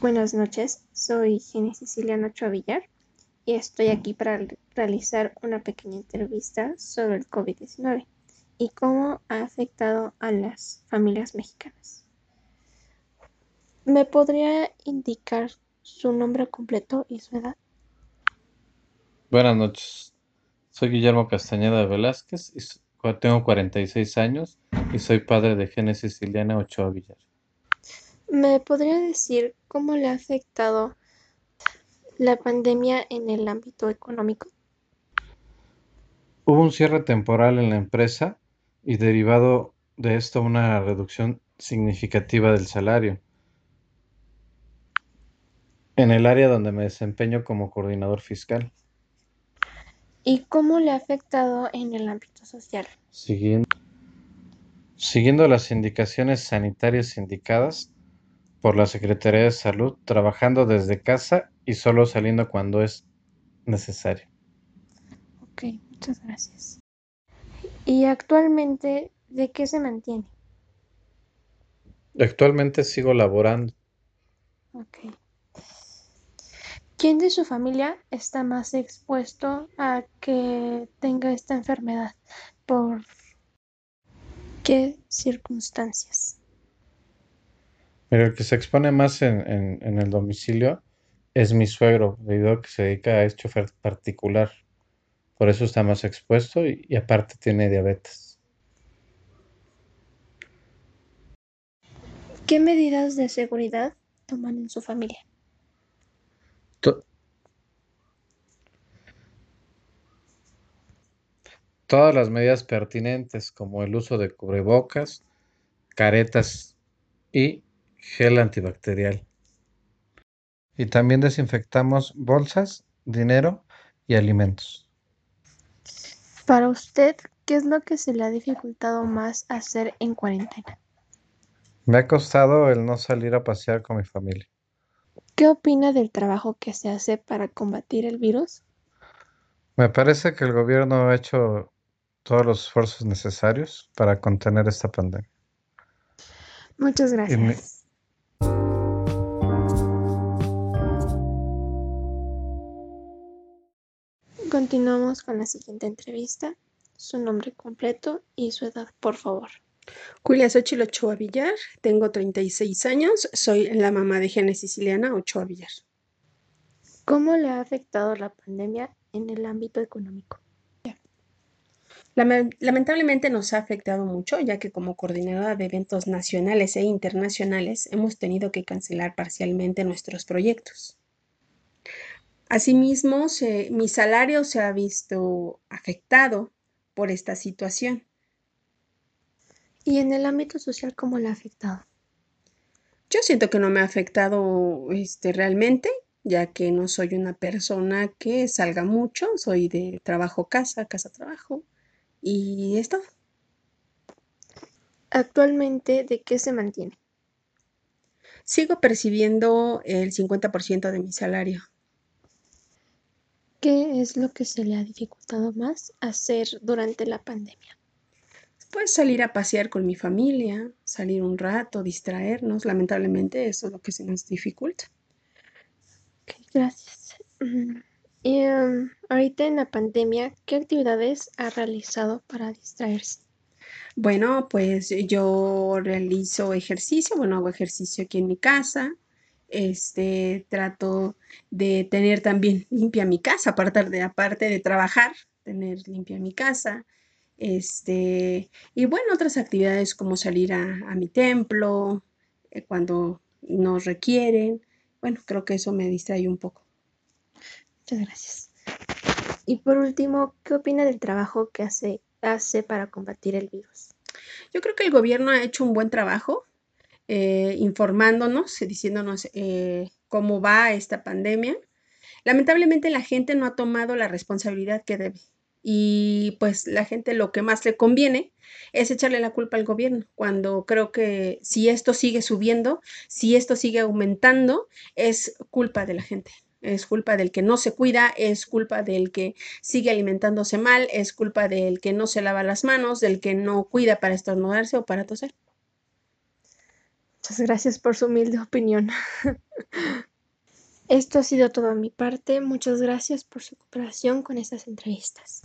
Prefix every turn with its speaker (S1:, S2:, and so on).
S1: Buenas noches, soy Jenny Siciliana Villar y estoy aquí para realizar una pequeña entrevista sobre el COVID-19 y cómo ha afectado a las familias mexicanas. ¿Me podría indicar su nombre completo y su edad?
S2: Buenas noches, soy Guillermo Castañeda Velázquez y tengo 46 años y soy padre de Génesis Siciliana Ochoa Villar.
S1: ¿Me podría decir cómo le ha afectado la pandemia en el ámbito económico?
S2: Hubo un cierre temporal en la empresa y derivado de esto una reducción significativa del salario. En el área donde me desempeño como coordinador fiscal.
S1: ¿Y cómo le ha afectado en el ámbito social?
S2: Siguiendo, siguiendo las indicaciones sanitarias indicadas, por la Secretaría de Salud, trabajando desde casa y solo saliendo cuando es necesario.
S1: Ok, muchas gracias. ¿Y actualmente de qué se mantiene?
S2: Actualmente sigo laborando.
S1: Ok. ¿Quién de su familia está más expuesto a que tenga esta enfermedad? ¿Por qué circunstancias?
S2: Pero el que se expone más en, el domicilio es mi suegro, debido a que se dedica a este chofer particular. Por eso está más expuesto y, aparte tiene diabetes.
S1: ¿Qué medidas de seguridad toman en su familia?
S2: todas las medidas pertinentes como el uso de cubrebocas, caretas y gel antibacterial. Y también desinfectamos bolsas, dinero y alimentos.
S1: Para usted, ¿qué es lo que se le ha dificultado más hacer en cuarentena?
S2: Me ha costado el no salir a pasear con mi familia.
S1: ¿Qué opina del trabajo que se hace para combatir el virus?
S2: Me parece que el gobierno ha hecho todos los esfuerzos necesarios para contener esta pandemia.
S1: Muchas gracias. Continuamos con la siguiente entrevista. Su nombre completo y su edad, por favor.
S3: Julia Xochitl Ochoa Villar, tengo 36 años, soy la mamá de Génesis Siciliana Ochoa Villar.
S1: ¿Cómo le ha afectado la pandemia en el ámbito económico?
S3: Lamentablemente nos ha afectado mucho, ya que como coordinadora de eventos nacionales e internacionales hemos tenido que cancelar parcialmente nuestros proyectos. Asimismo, mi salario se ha visto afectado por esta situación.
S1: ¿Y en el ámbito social cómo le ha afectado?
S3: Yo siento que no me ha afectado este, realmente, ya que no soy una persona que salga mucho, soy de trabajo casa, casa trabajo y esto.
S1: Actualmente, ¿de qué se mantiene?
S3: Sigo percibiendo el 50% de mi salario.
S1: ¿Qué es lo que se le ha dificultado más hacer durante la pandemia?
S3: Pues salir a pasear con mi familia, salir un rato, distraernos. Lamentablemente eso es lo que se nos dificulta.
S1: Ok, gracias. Y em, ahorita en la pandemia, ¿qué actividades ha realizado para distraerse?
S3: Bueno, pues yo realizo ejercicio, bueno, hago ejercicio aquí en mi casa, este, trato de tener también limpia mi casa, aparte de, aparte de trabajar, tener limpia mi casa. Este, y bueno, otras actividades como salir a, mi templo eh, cuando nos requieren. Bueno, creo que eso me distrae un poco.
S1: Muchas gracias. Y por último, ¿qué opina del trabajo que hace, hace para combatir el virus?
S3: Yo creo que el gobierno ha hecho un buen trabajo eh, informándonos, diciéndonos eh, cómo va esta pandemia. Lamentablemente la gente no ha tomado la responsabilidad que debe y pues la gente lo que más le conviene es echarle la culpa al gobierno, cuando creo que si esto sigue subiendo, si esto sigue aumentando, es culpa de la gente. Es culpa del que no se cuida, es culpa del que sigue alimentándose mal, es culpa del que no se lava las manos, del que no cuida para estornudarse o para toser.
S1: Muchas gracias por su humilde opinión. Esto ha sido todo a mi parte. Muchas gracias por su cooperación con estas entrevistas.